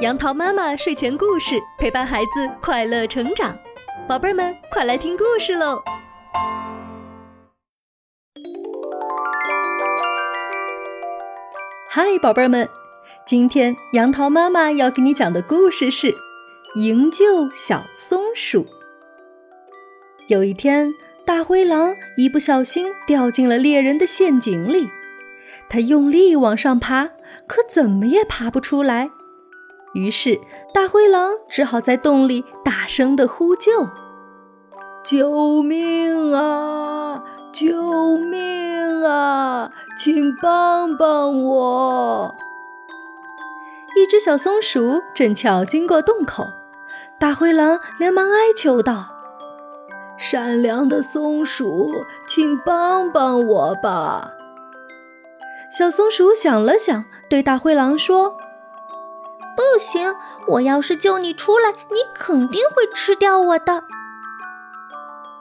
杨桃妈妈睡前故事陪伴孩子快乐成长，宝贝儿们快来听故事喽！嗨，宝贝儿们，今天杨桃妈妈要给你讲的故事是《营救小松鼠》。有一天，大灰狼一不小心掉进了猎人的陷阱里，它用力往上爬，可怎么也爬不出来。于是，大灰狼只好在洞里大声的呼救：“救命啊！救命啊！请帮帮我！”一只小松鼠正巧经过洞口，大灰狼连忙哀求道：“善良的松鼠，请帮帮我吧！”小松鼠想了想，对大灰狼说。不行！我要是救你出来，你肯定会吃掉我的。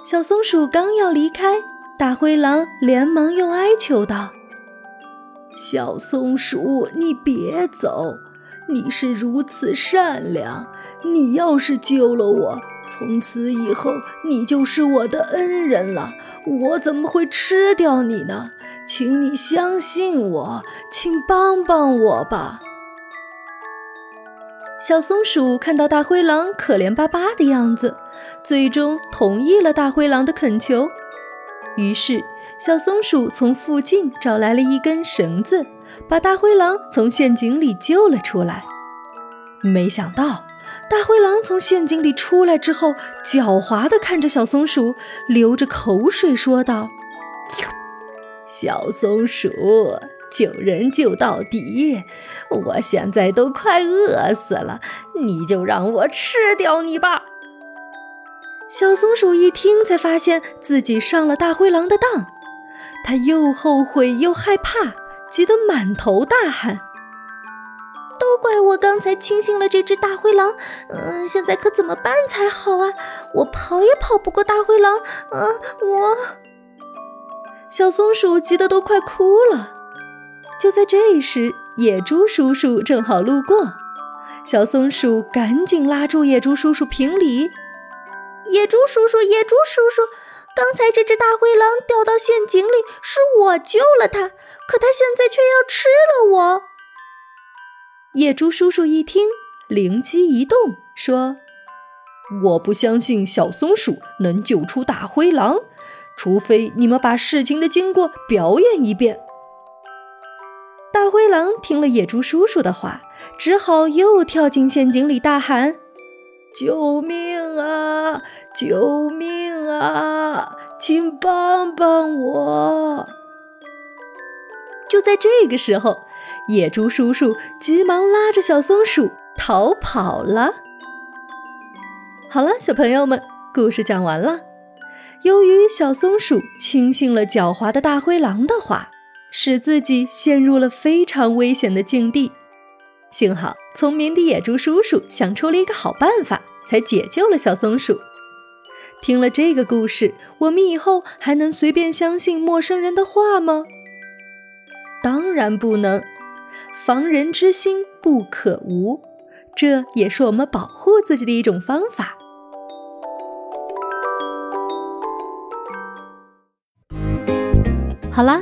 小松鼠刚要离开，大灰狼连忙又哀求道：“小松鼠，你别走！你是如此善良，你要是救了我，从此以后你就是我的恩人了。我怎么会吃掉你呢？请你相信我，请帮帮我吧。”小松鼠看到大灰狼可怜巴巴的样子，最终同意了大灰狼的恳求。于是，小松鼠从附近找来了一根绳子，把大灰狼从陷阱里救了出来。没想到，大灰狼从陷阱里出来之后，狡猾地看着小松鼠，流着口水说道：“小松鼠。”救人救到底，我现在都快饿死了，你就让我吃掉你吧！小松鼠一听，才发现自己上了大灰狼的当，它又后悔又害怕，急得满头大汗。都怪我刚才轻信了这只大灰狼，嗯，现在可怎么办才好啊？我跑也跑不过大灰狼，啊，我……小松鼠急得都快哭了。就在这时，野猪叔叔正好路过，小松鼠赶紧拉住野猪叔叔评理：“野猪叔叔，野猪叔叔，刚才这只大灰狼掉到陷阱里，是我救了它，可它现在却要吃了我。”野猪叔叔一听，灵机一动，说：“我不相信小松鼠能救出大灰狼，除非你们把事情的经过表演一遍。”大灰狼听了野猪叔叔的话，只好又跳进陷阱里，大喊：“救命啊！救命啊！请帮帮我！”就在这个时候，野猪叔叔急忙拉着小松鼠逃跑了。好了，小朋友们，故事讲完了。由于小松鼠轻信了狡猾的大灰狼的话。使自己陷入了非常危险的境地，幸好聪明的野猪叔叔想出了一个好办法，才解救了小松鼠。听了这个故事，我们以后还能随便相信陌生人的话吗？当然不能，防人之心不可无，这也是我们保护自己的一种方法。好啦。